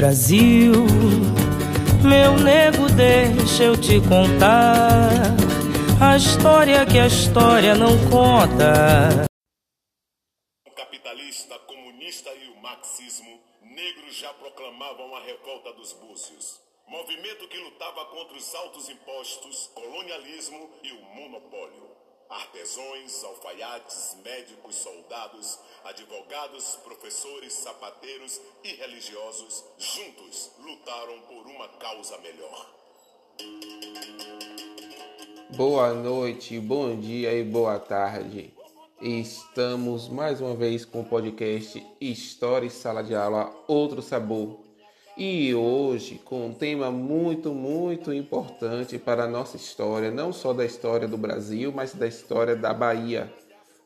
Brasil, meu nego, deixa eu te contar a história que a história não conta. O capitalista, comunista e o marxismo, negros já proclamavam a revolta dos búzios. Movimento que lutava contra os altos impostos, colonialismo e o monopólio. Artesões, alfaiates, médicos, soldados, advogados, professores, sapateiros e religiosos, juntos lutaram por uma causa melhor. Boa noite, bom dia e boa tarde. Estamos mais uma vez com o podcast História e Sala de Aula Outro Sabor. E hoje com um tema muito, muito importante para a nossa história, não só da história do Brasil, mas da história da Bahia.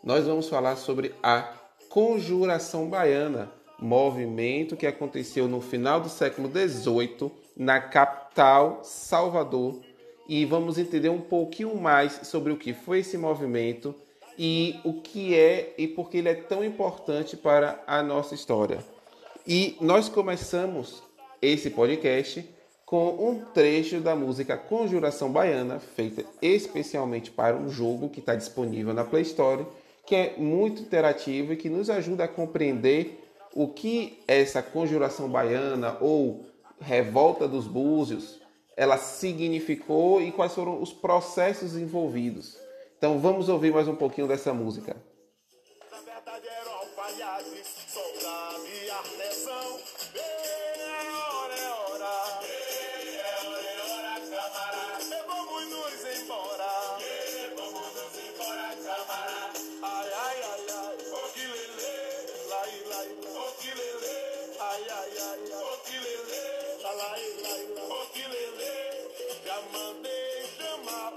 Nós vamos falar sobre a Conjuração Baiana, movimento que aconteceu no final do século XVIII na capital Salvador. E vamos entender um pouquinho mais sobre o que foi esse movimento e o que é e por que ele é tão importante para a nossa história. E nós começamos esse podcast com um trecho da música Conjuração Baiana, feita especialmente para um jogo que está disponível na Play Store, que é muito interativo e que nos ajuda a compreender o que essa conjuração baiana ou revolta dos búzios ela significou e quais foram os processos envolvidos. Então vamos ouvir mais um pouquinho dessa música. Na verdade alfaiates, soldado ai, ai, ai. O que lelê, lai. O que lelê, já mandei chamar.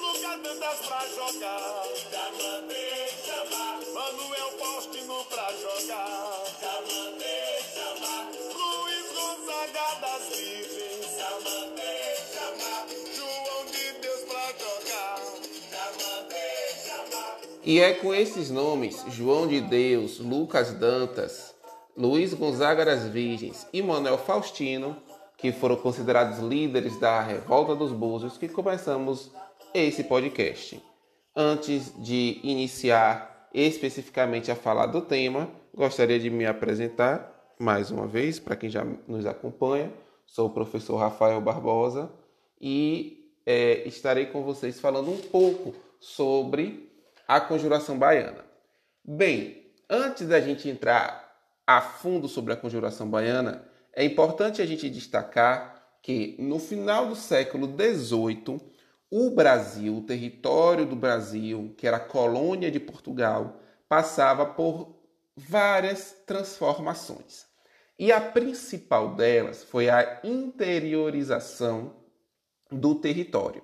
Lugar tantas pra jogar. Já mandei chamar. Manuel Faustino pra jogar. Já mandei chamar. Luiz Gonzaga das Virgens. Já mandei chamar. João de Deus pra jogar. Já mandei chamar. E é com esses nomes, João de Deus, Lucas Dantas, Luiz Gonzaga das Virgens e Manuel Faustino, que foram considerados líderes da Revolta dos Búzios, que começamos esse podcast. Antes de iniciar especificamente a falar do tema, gostaria de me apresentar mais uma vez para quem já nos acompanha. Sou o professor Rafael Barbosa e é, estarei com vocês falando um pouco sobre a conjuração baiana. Bem, antes da gente entrar a fundo sobre a conjuração baiana, é importante a gente destacar que no final do século XVIII, o Brasil, o território do Brasil, que era colônia de Portugal, passava por várias transformações. E a principal delas foi a interiorização do território.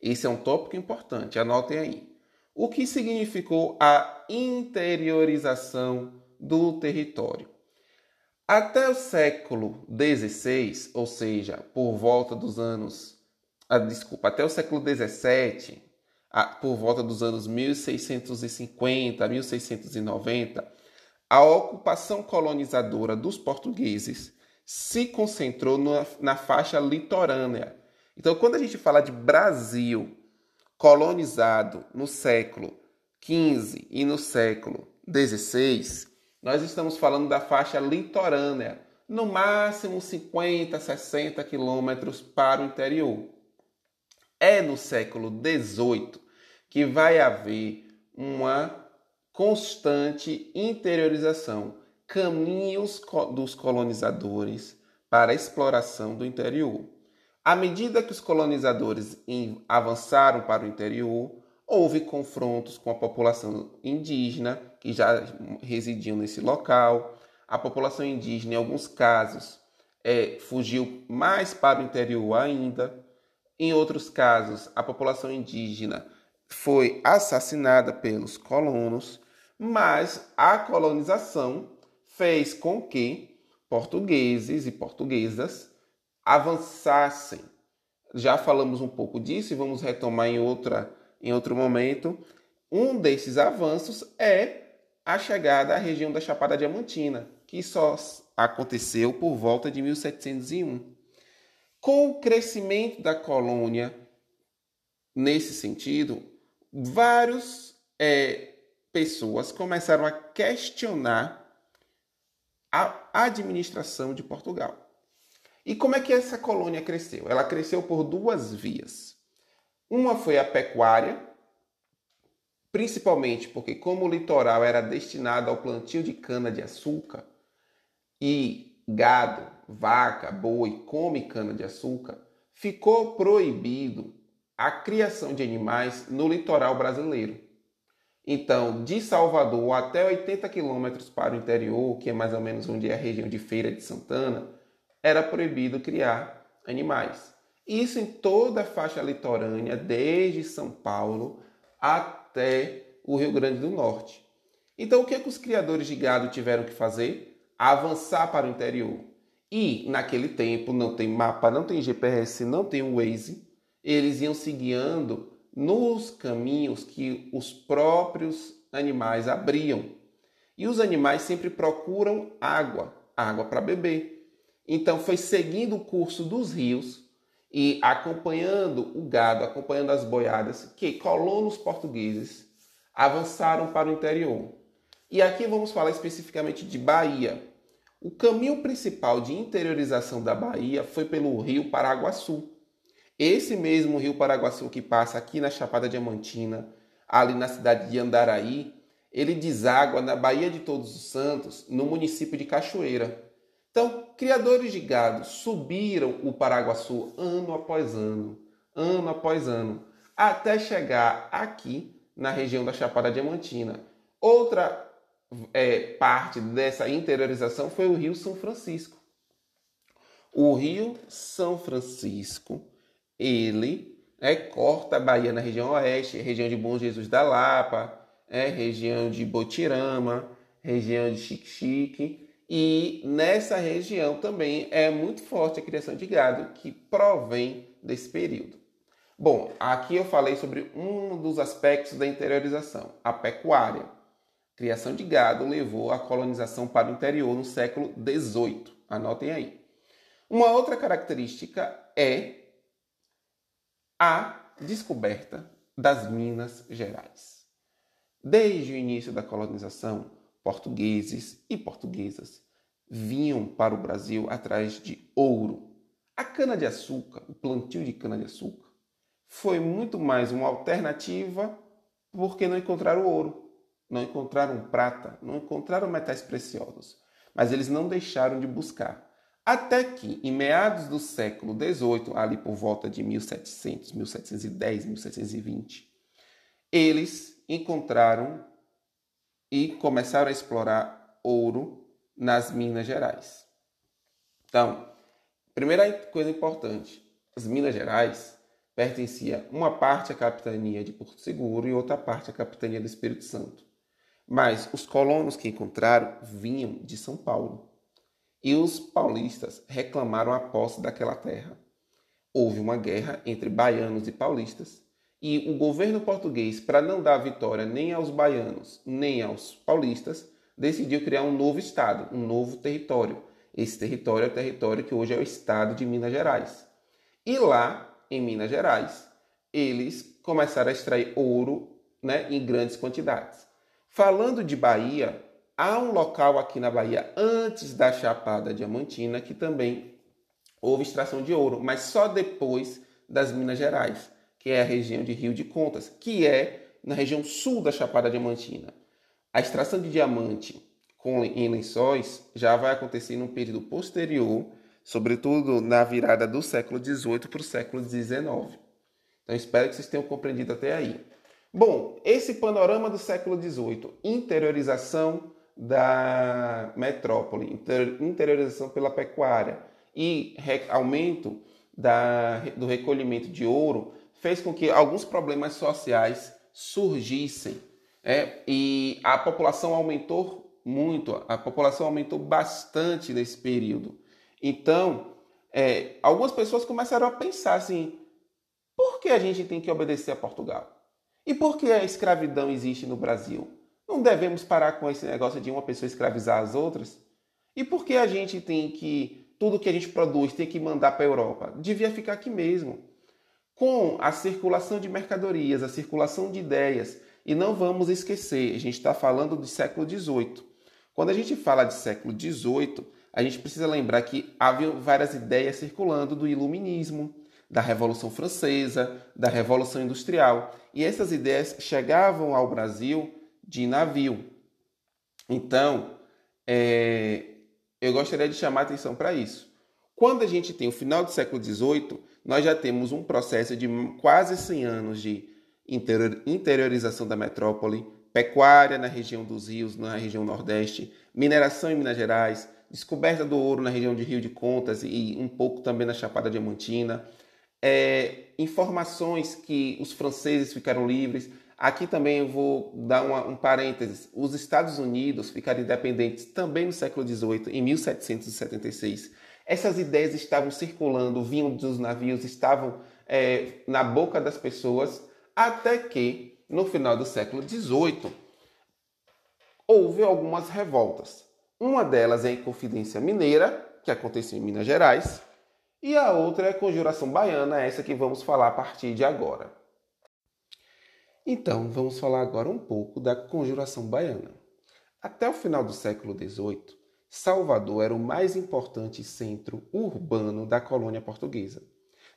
Esse é um tópico importante, anotem aí. O que significou a interiorização do território? Até o século XVI, ou seja, por volta dos anos. Ah, desculpa, até o século XVII, ah, por volta dos anos 1650, 1690, a ocupação colonizadora dos portugueses se concentrou na, na faixa litorânea. Então, quando a gente fala de Brasil colonizado no século XV e no século XVI, nós estamos falando da faixa litorânea, no máximo 50, 60 quilômetros para o interior. É no século XVIII que vai haver uma constante interiorização, caminhos dos colonizadores para a exploração do interior. À medida que os colonizadores avançaram para o interior, houve confrontos com a população indígena que já residiam nesse local. A população indígena, em alguns casos, é, fugiu mais para o interior ainda. Em outros casos, a população indígena foi assassinada pelos colonos, mas a colonização fez com que portugueses e portuguesas avançassem. Já falamos um pouco disso e vamos retomar em, outra, em outro momento. Um desses avanços é a chegada à região da Chapada Diamantina, que só aconteceu por volta de 1701. Com o crescimento da colônia, nesse sentido, várias é, pessoas começaram a questionar a administração de Portugal. E como é que essa colônia cresceu? Ela cresceu por duas vias. Uma foi a pecuária, principalmente porque, como o litoral era destinado ao plantio de cana-de-açúcar e gado, vaca, boi come cana-de-açúcar, ficou proibido a criação de animais no litoral brasileiro. Então, de Salvador até 80 quilômetros para o interior, que é mais ou menos onde é a região de Feira de Santana, era proibido criar animais. Isso em toda a faixa litorânea, desde São Paulo até o Rio Grande do Norte. Então, o que, é que os criadores de gado tiveram que fazer? Avançar para o interior. E naquele tempo não tem mapa, não tem GPS, não tem Waze. Eles iam se guiando nos caminhos que os próprios animais abriam. E os animais sempre procuram água, água para beber. Então foi seguindo o curso dos rios e acompanhando o gado, acompanhando as boiadas que colonos portugueses avançaram para o interior. E aqui vamos falar especificamente de Bahia. O caminho principal de interiorização da Bahia foi pelo rio Paraguaçu. Esse mesmo rio Paraguaçu que passa aqui na Chapada Diamantina, ali na cidade de Andaraí, ele deságua na Baía de Todos os Santos, no município de Cachoeira. Então, criadores de gado subiram o Paraguaçu ano após ano, ano após ano, até chegar aqui na região da Chapada Diamantina. Outra é, parte dessa interiorização foi o Rio São Francisco. O Rio São Francisco, ele é, corta a Bahia na região oeste, região de Bom Jesus da Lapa, é, região de Botirama, região de Xique-Xique, e nessa região também é muito forte a criação de gado que provém desse período. Bom, aqui eu falei sobre um dos aspectos da interiorização, a pecuária. A criação de gado levou à colonização para o interior no século XVIII. Anotem aí. Uma outra característica é a descoberta das Minas Gerais. Desde o início da colonização, portugueses e portuguesas vinham para o Brasil atrás de ouro. A cana-de-açúcar, o plantio de cana-de-açúcar, foi muito mais uma alternativa porque não encontraram ouro, não encontraram prata, não encontraram metais preciosos. Mas eles não deixaram de buscar. Até que, em meados do século XVIII, ali por volta de 1700, 1710, 1720, eles encontraram e começaram a explorar ouro nas Minas Gerais. Então, primeira coisa importante: as Minas Gerais pertencia uma parte à capitania de Porto Seguro e outra parte à capitania do Espírito Santo. Mas os colonos que encontraram vinham de São Paulo. E os paulistas reclamaram a posse daquela terra. Houve uma guerra entre baianos e paulistas e o governo português, para não dar vitória nem aos baianos nem aos paulistas, decidiu criar um novo estado, um novo território. Esse território é o território que hoje é o estado de Minas Gerais. E lá, em Minas Gerais, eles começaram a extrair ouro né, em grandes quantidades. Falando de Bahia, há um local aqui na Bahia, antes da Chapada Diamantina, que também houve extração de ouro, mas só depois das Minas Gerais que é a região de Rio de Contas, que é na região sul da Chapada Diamantina. A extração de diamante com, em lençóis já vai acontecer num período posterior, sobretudo na virada do século XVIII para o século XIX. Então espero que vocês tenham compreendido até aí. Bom, esse panorama do século XVIII, interiorização da metrópole, interiorização pela pecuária e aumento da, do recolhimento de ouro, fez com que alguns problemas sociais surgissem. É, e a população aumentou muito, a população aumentou bastante nesse período. Então, é, algumas pessoas começaram a pensar assim: por que a gente tem que obedecer a Portugal? E por que a escravidão existe no Brasil? Não devemos parar com esse negócio de uma pessoa escravizar as outras? E por que a gente tem que, tudo que a gente produz tem que mandar para a Europa? Devia ficar aqui mesmo. Com a circulação de mercadorias, a circulação de ideias. E não vamos esquecer, a gente está falando do século XVIII. Quando a gente fala de século XVIII, a gente precisa lembrar que havia várias ideias circulando do iluminismo, da Revolução Francesa, da Revolução Industrial. E essas ideias chegavam ao Brasil de navio. Então, é, eu gostaria de chamar atenção para isso. Quando a gente tem o final do século XVIII, nós já temos um processo de quase 100 anos de interiorização da metrópole, pecuária na região dos rios, na região nordeste, mineração em Minas Gerais, descoberta do ouro na região de Rio de Contas e um pouco também na Chapada Diamantina, é, informações que os franceses ficaram livres. Aqui também eu vou dar uma, um parênteses. Os Estados Unidos ficaram independentes também no século XVIII, em 1776. Essas ideias estavam circulando, vinham dos navios, estavam é, na boca das pessoas, até que, no final do século XVIII, houve algumas revoltas. Uma delas é a Inconfidência Mineira, que aconteceu em Minas Gerais, e a outra é a Conjuração Baiana, essa que vamos falar a partir de agora. Então, vamos falar agora um pouco da Conjuração Baiana. Até o final do século XVIII, Salvador era o mais importante centro urbano da colônia portuguesa.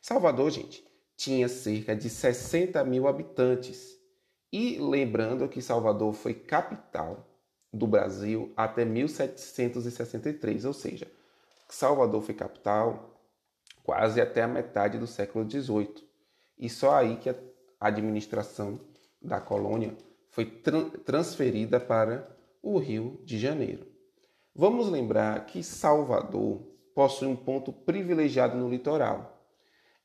Salvador, gente, tinha cerca de 60 mil habitantes. E lembrando que Salvador foi capital do Brasil até 1763, ou seja, Salvador foi capital quase até a metade do século XVIII. E só aí que a administração da colônia foi tra transferida para o Rio de Janeiro. Vamos lembrar que Salvador possui um ponto privilegiado no litoral.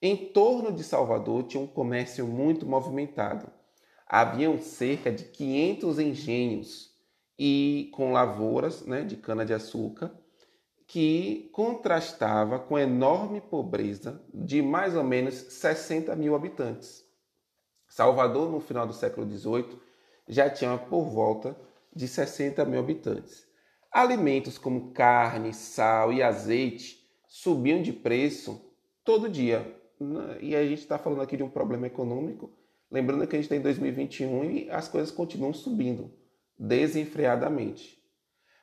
Em torno de Salvador tinha um comércio muito movimentado. Haviam cerca de 500 engenhos e com lavouras né, de cana-de-açúcar, que contrastava com a enorme pobreza de mais ou menos 60 mil habitantes. Salvador, no final do século XVIII, já tinha por volta de 60 mil habitantes. Alimentos como carne, sal e azeite subiam de preço todo dia. E a gente está falando aqui de um problema econômico. Lembrando que a gente está em 2021 e as coisas continuam subindo desenfreadamente.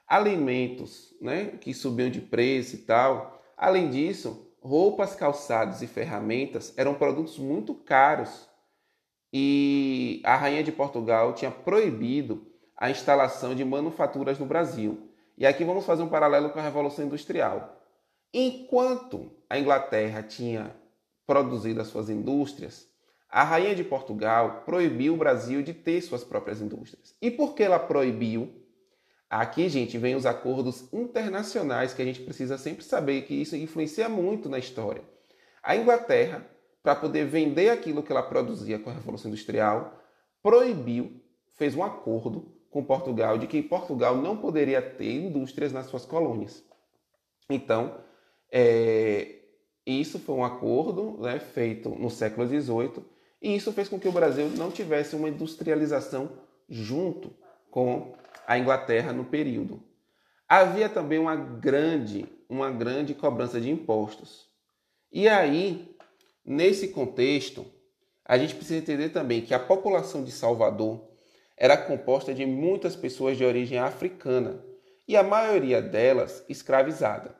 Alimentos né, que subiam de preço e tal. Além disso, roupas, calçados e ferramentas eram produtos muito caros e a Rainha de Portugal tinha proibido a instalação de manufaturas no Brasil. E aqui vamos fazer um paralelo com a Revolução Industrial. Enquanto a Inglaterra tinha produzido as suas indústrias, a rainha de Portugal proibiu o Brasil de ter suas próprias indústrias. E por que ela proibiu? Aqui, gente, vem os acordos internacionais que a gente precisa sempre saber que isso influencia muito na história. A Inglaterra, para poder vender aquilo que ela produzia com a Revolução Industrial, proibiu, fez um acordo com Portugal de que Portugal não poderia ter indústrias nas suas colônias. Então, é, isso foi um acordo né, feito no século XVIII e isso fez com que o Brasil não tivesse uma industrialização junto com a Inglaterra no período. Havia também uma grande, uma grande cobrança de impostos. E aí, nesse contexto, a gente precisa entender também que a população de Salvador era composta de muitas pessoas de origem africana e a maioria delas escravizada.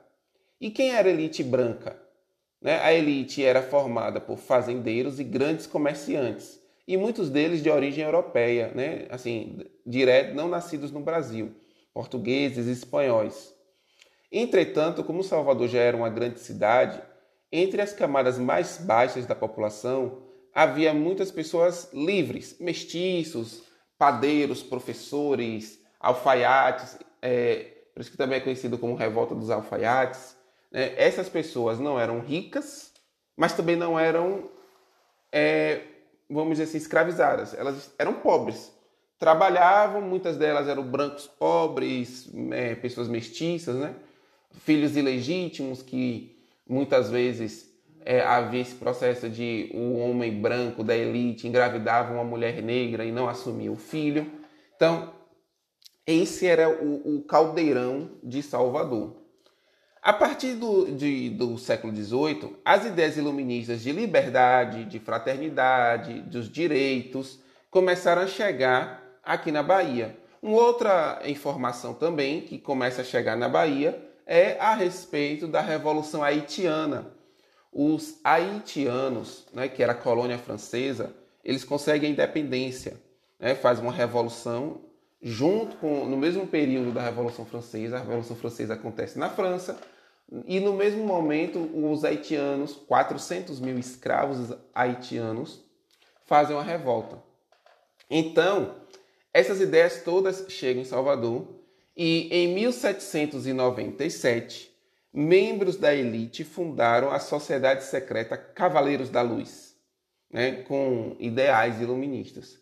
E quem era elite branca? Né? A elite era formada por fazendeiros e grandes comerciantes, e muitos deles de origem europeia, né? assim, direto, não nascidos no Brasil, portugueses e espanhóis. Entretanto, como Salvador já era uma grande cidade, entre as camadas mais baixas da população havia muitas pessoas livres, mestiços, padeiros, professores, alfaiates, é, por isso que também é conhecido como Revolta dos Alfaiates, né, essas pessoas não eram ricas, mas também não eram, é, vamos dizer assim, escravizadas. Elas eram pobres. Trabalhavam, muitas delas eram brancos pobres, é, pessoas mestiças, né? filhos ilegítimos que muitas vezes é, havia esse processo de o homem branco da elite engravidava uma mulher negra e não assumia o filho. Então, Esse era o, o caldeirão de Salvador. A partir do, de, do século XVIII, as ideias iluministas de liberdade, de fraternidade, dos direitos começaram a chegar aqui na Bahia. Uma outra informação também que começa a chegar na Bahia é a respeito da Revolução Haitiana. Os haitianos, né, que era colônia francesa, eles conseguem a independência, né, faz uma revolução junto com no mesmo período da Revolução Francesa. A Revolução Francesa acontece na França e no mesmo momento os haitianos, 400 mil escravos haitianos, fazem uma revolta. Então, essas ideias todas chegam em Salvador e em 1797, membros da elite fundaram a sociedade secreta Cavaleiros da Luz, né, com ideais iluministas.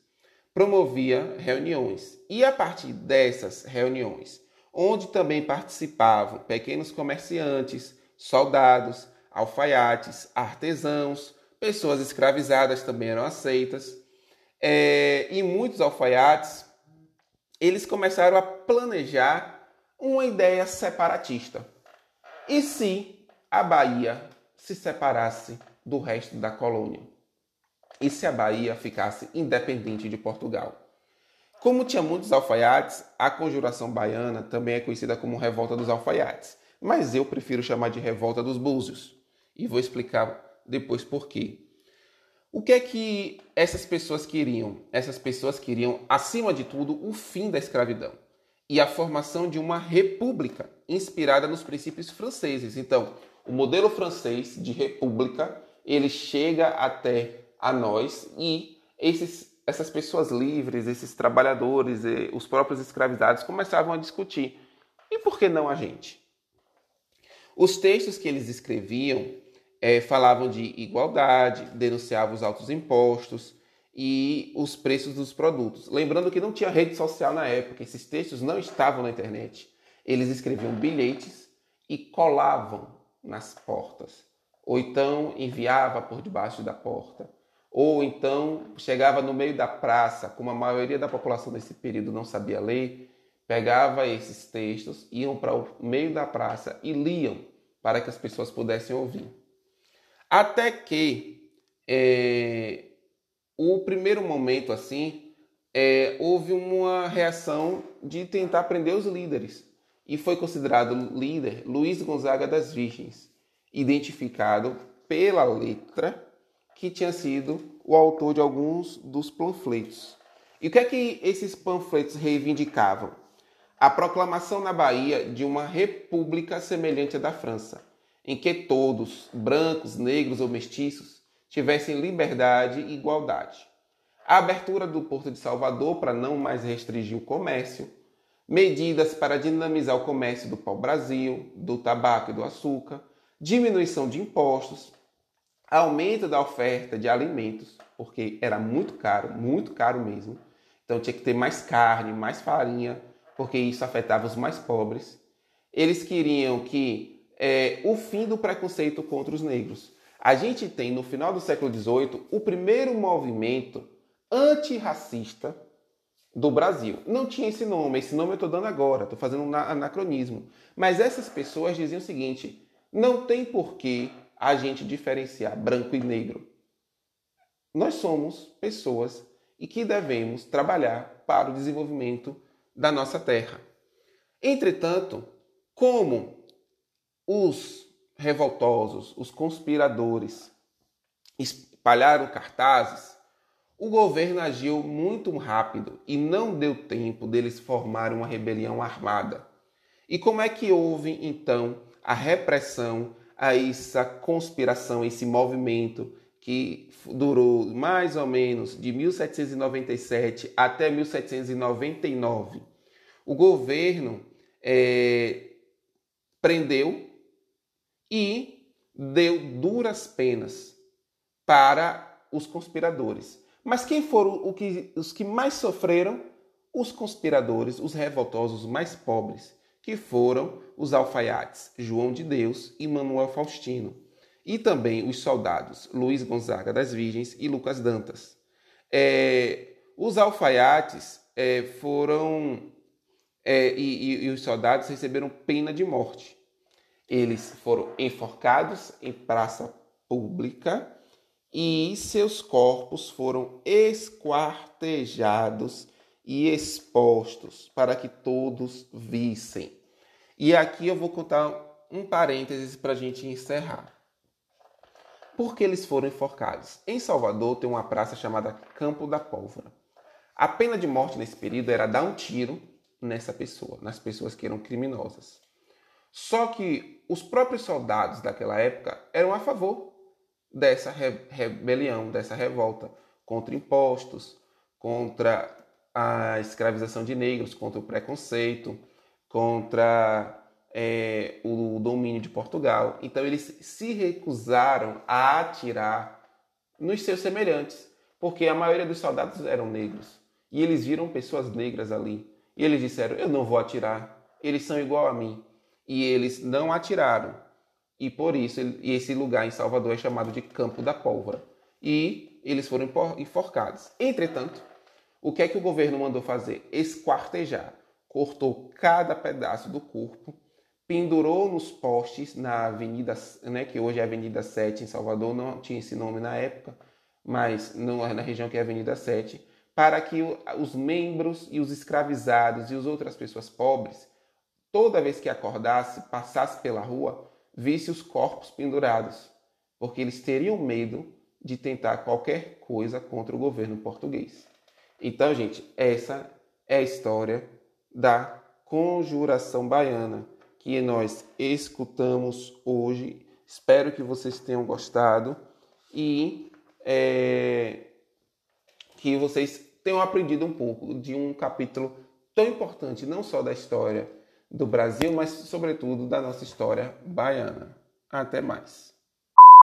Promovia reuniões e a partir dessas reuniões, onde também participavam pequenos comerciantes, soldados, alfaiates, artesãos, pessoas escravizadas também eram aceitas é, e muitos alfaiates, eles começaram a planejar uma ideia separatista. E se a Bahia se separasse do resto da colônia? E se a Bahia ficasse independente de Portugal? Como tinha muitos alfaiates, a conjuração baiana também é conhecida como Revolta dos Alfaiates, mas eu prefiro chamar de Revolta dos Búzios. E vou explicar depois por quê. O que é que essas pessoas queriam? Essas pessoas queriam, acima de tudo, o fim da escravidão e a formação de uma república inspirada nos princípios franceses. Então, o modelo francês de república, ele chega até a nós e esses, essas pessoas livres, esses trabalhadores, os próprios escravizados começavam a discutir. E por que não a gente? Os textos que eles escreviam é, falavam de igualdade, denunciavam os altos impostos e os preços dos produtos. Lembrando que não tinha rede social na época, esses textos não estavam na internet. Eles escreviam bilhetes e colavam nas portas, ou então enviava por debaixo da porta, ou então chegava no meio da praça, como a maioria da população nesse período não sabia ler, pegava esses textos, iam para o meio da praça e liam para que as pessoas pudessem ouvir. Até que é, o primeiro momento assim é, houve uma reação de tentar prender os líderes e foi considerado líder Luiz Gonzaga das Virgens, identificado pela letra que tinha sido o autor de alguns dos panfletos. E o que é que esses panfletos reivindicavam? A proclamação na Bahia de uma república semelhante à da França em que todos, brancos, negros ou mestiços, tivessem liberdade e igualdade. A abertura do Porto de Salvador para não mais restringir o comércio, medidas para dinamizar o comércio do pau-brasil, do tabaco e do açúcar, diminuição de impostos, aumento da oferta de alimentos, porque era muito caro, muito caro mesmo. Então tinha que ter mais carne, mais farinha, porque isso afetava os mais pobres. Eles queriam que é, o fim do preconceito contra os negros. A gente tem, no final do século XVIII, o primeiro movimento antirracista do Brasil. Não tinha esse nome, esse nome eu estou dando agora, estou fazendo um anacronismo. Mas essas pessoas diziam o seguinte: não tem porquê a gente diferenciar branco e negro. Nós somos pessoas e que devemos trabalhar para o desenvolvimento da nossa terra. Entretanto, como os revoltosos, os conspiradores espalharam cartazes, o governo agiu muito rápido e não deu tempo deles formarem uma rebelião armada. E como é que houve então a repressão a essa conspiração, esse movimento que durou mais ou menos de 1797 até 1799? O governo é, prendeu e deu duras penas para os conspiradores. Mas quem foram os que mais sofreram? Os conspiradores, os revoltosos mais pobres, que foram os alfaiates João de Deus e Manuel Faustino, e também os soldados Luiz Gonzaga das Virgens e Lucas Dantas. É, os alfaiates é, foram é, e, e, e os soldados receberam pena de morte. Eles foram enforcados em praça pública e seus corpos foram esquartejados e expostos para que todos vissem. E aqui eu vou contar um parênteses para a gente encerrar. Por que eles foram enforcados? Em Salvador tem uma praça chamada Campo da Pólvora. A pena de morte nesse período era dar um tiro nessa pessoa, nas pessoas que eram criminosas. Só que os próprios soldados daquela época eram a favor dessa rebelião, dessa revolta contra impostos, contra a escravização de negros, contra o preconceito, contra é, o domínio de Portugal. Então eles se recusaram a atirar nos seus semelhantes, porque a maioria dos soldados eram negros e eles viram pessoas negras ali. E eles disseram: Eu não vou atirar, eles são igual a mim. E eles não atiraram. E por isso esse lugar em Salvador é chamado de Campo da Pólvora. E eles foram enforcados. Entretanto, o que é que o governo mandou fazer? Esquartejar. Cortou cada pedaço do corpo, pendurou nos postes na avenida, né, que hoje é Avenida 7 em Salvador, não tinha esse nome na época, mas não, na região que é Avenida 7, para que os membros e os escravizados e as outras pessoas pobres, toda vez que acordasse, passasse pela rua, visse os corpos pendurados, porque eles teriam medo de tentar qualquer coisa contra o governo português. Então, gente, essa é a história da conjuração baiana que nós escutamos hoje. Espero que vocês tenham gostado e é, que vocês tenham aprendido um pouco de um capítulo tão importante, não só da história do Brasil, mas sobretudo da nossa história baiana. Até mais.